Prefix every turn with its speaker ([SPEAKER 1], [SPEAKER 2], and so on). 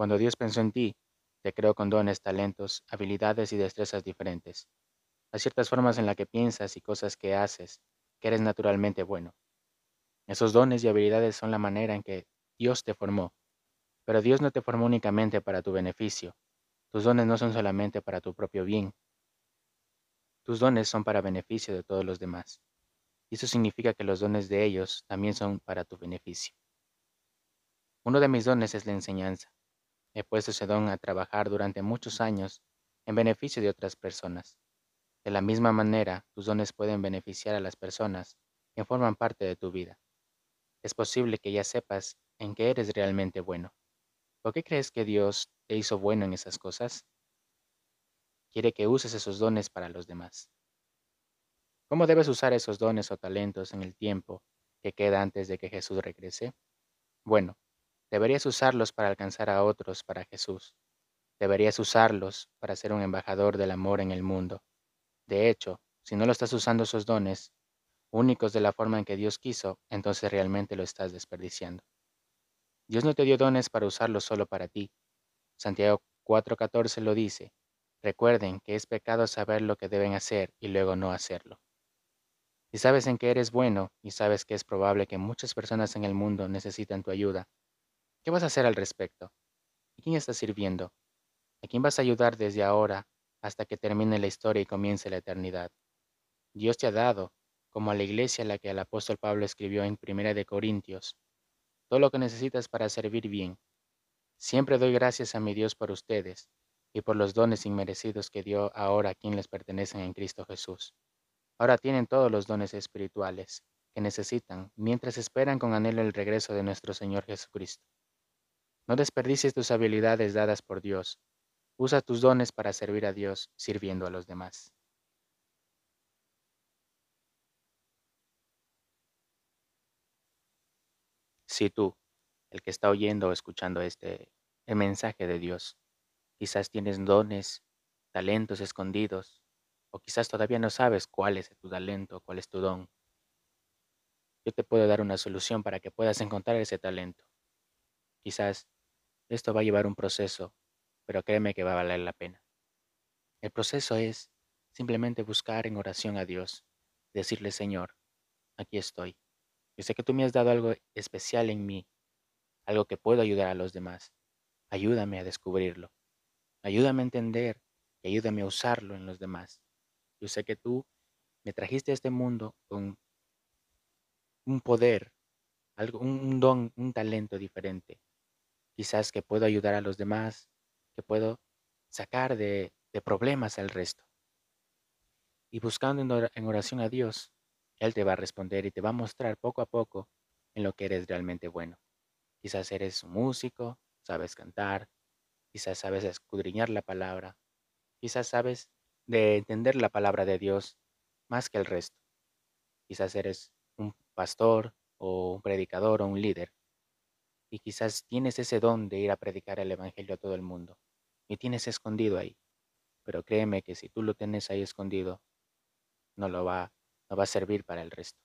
[SPEAKER 1] Cuando Dios pensó en ti, te creó con dones, talentos, habilidades y destrezas diferentes. Hay ciertas formas en las que piensas y cosas que haces que eres naturalmente bueno. Esos dones y habilidades son la manera en que Dios te formó. Pero Dios no te formó únicamente para tu beneficio. Tus dones no son solamente para tu propio bien. Tus dones son para beneficio de todos los demás. Y eso significa que los dones de ellos también son para tu beneficio. Uno de mis dones es la enseñanza. He puesto ese don a trabajar durante muchos años en beneficio de otras personas. De la misma manera, tus dones pueden beneficiar a las personas que forman parte de tu vida. Es posible que ya sepas en qué eres realmente bueno. ¿Por qué crees que Dios te hizo bueno en esas cosas? Quiere que uses esos dones para los demás. ¿Cómo debes usar esos dones o talentos en el tiempo que queda antes de que Jesús regrese? Bueno, deberías usarlos para alcanzar a otros para Jesús. Deberías usarlos para ser un embajador del amor en el mundo. De hecho, si no lo estás usando esos dones, únicos de la forma en que Dios quiso, entonces realmente lo estás desperdiciando. Dios no te dio dones para usarlos solo para ti. Santiago 4:14 lo dice. Recuerden que es pecado saber lo que deben hacer y luego no hacerlo. Si sabes en qué eres bueno y sabes que es probable que muchas personas en el mundo necesitan tu ayuda, ¿qué vas a hacer al respecto? ¿A quién estás sirviendo? ¿A quién vas a ayudar desde ahora hasta que termine la historia y comience la eternidad? Dios te ha dado como a la iglesia a la que el apóstol Pablo escribió en Primera de Corintios, todo lo que necesitas para servir bien. Siempre doy gracias a mi Dios por ustedes y por los dones inmerecidos que dio ahora a quien les pertenecen en Cristo Jesús. Ahora tienen todos los dones espirituales que necesitan mientras esperan con anhelo el regreso de nuestro Señor Jesucristo. No desperdicies tus habilidades dadas por Dios. Usa tus dones para servir a Dios sirviendo a los demás. Si tú, el que está oyendo o escuchando este el mensaje de Dios, quizás tienes dones, talentos escondidos, o quizás todavía no sabes cuál es tu talento, cuál es tu don. Yo te puedo dar una solución para que puedas encontrar ese talento. Quizás esto va a llevar un proceso, pero créeme que va a valer la pena. El proceso es simplemente buscar en oración a Dios, decirle, Señor, aquí estoy. Yo sé que tú me has dado algo especial en mí, algo que puedo ayudar a los demás. Ayúdame a descubrirlo. Ayúdame a entender y ayúdame a usarlo en los demás. Yo sé que tú me trajiste a este mundo con un poder, un, don, un talento diferente. Quizás que puedo ayudar a los demás, que puedo sacar de, problemas al resto. Y buscando en oración a Dios, él te va a responder y te va a mostrar poco a poco en lo que eres realmente bueno. Quizás eres un músico, sabes cantar, quizás sabes escudriñar la palabra, quizás sabes de entender la palabra de Dios más que el resto. Quizás eres un pastor o un predicador o un líder. Y quizás tienes ese don de ir a predicar el Evangelio a todo el mundo. Y tienes escondido ahí. Pero créeme que si tú lo tienes ahí escondido, no lo va no va a servir para el resto.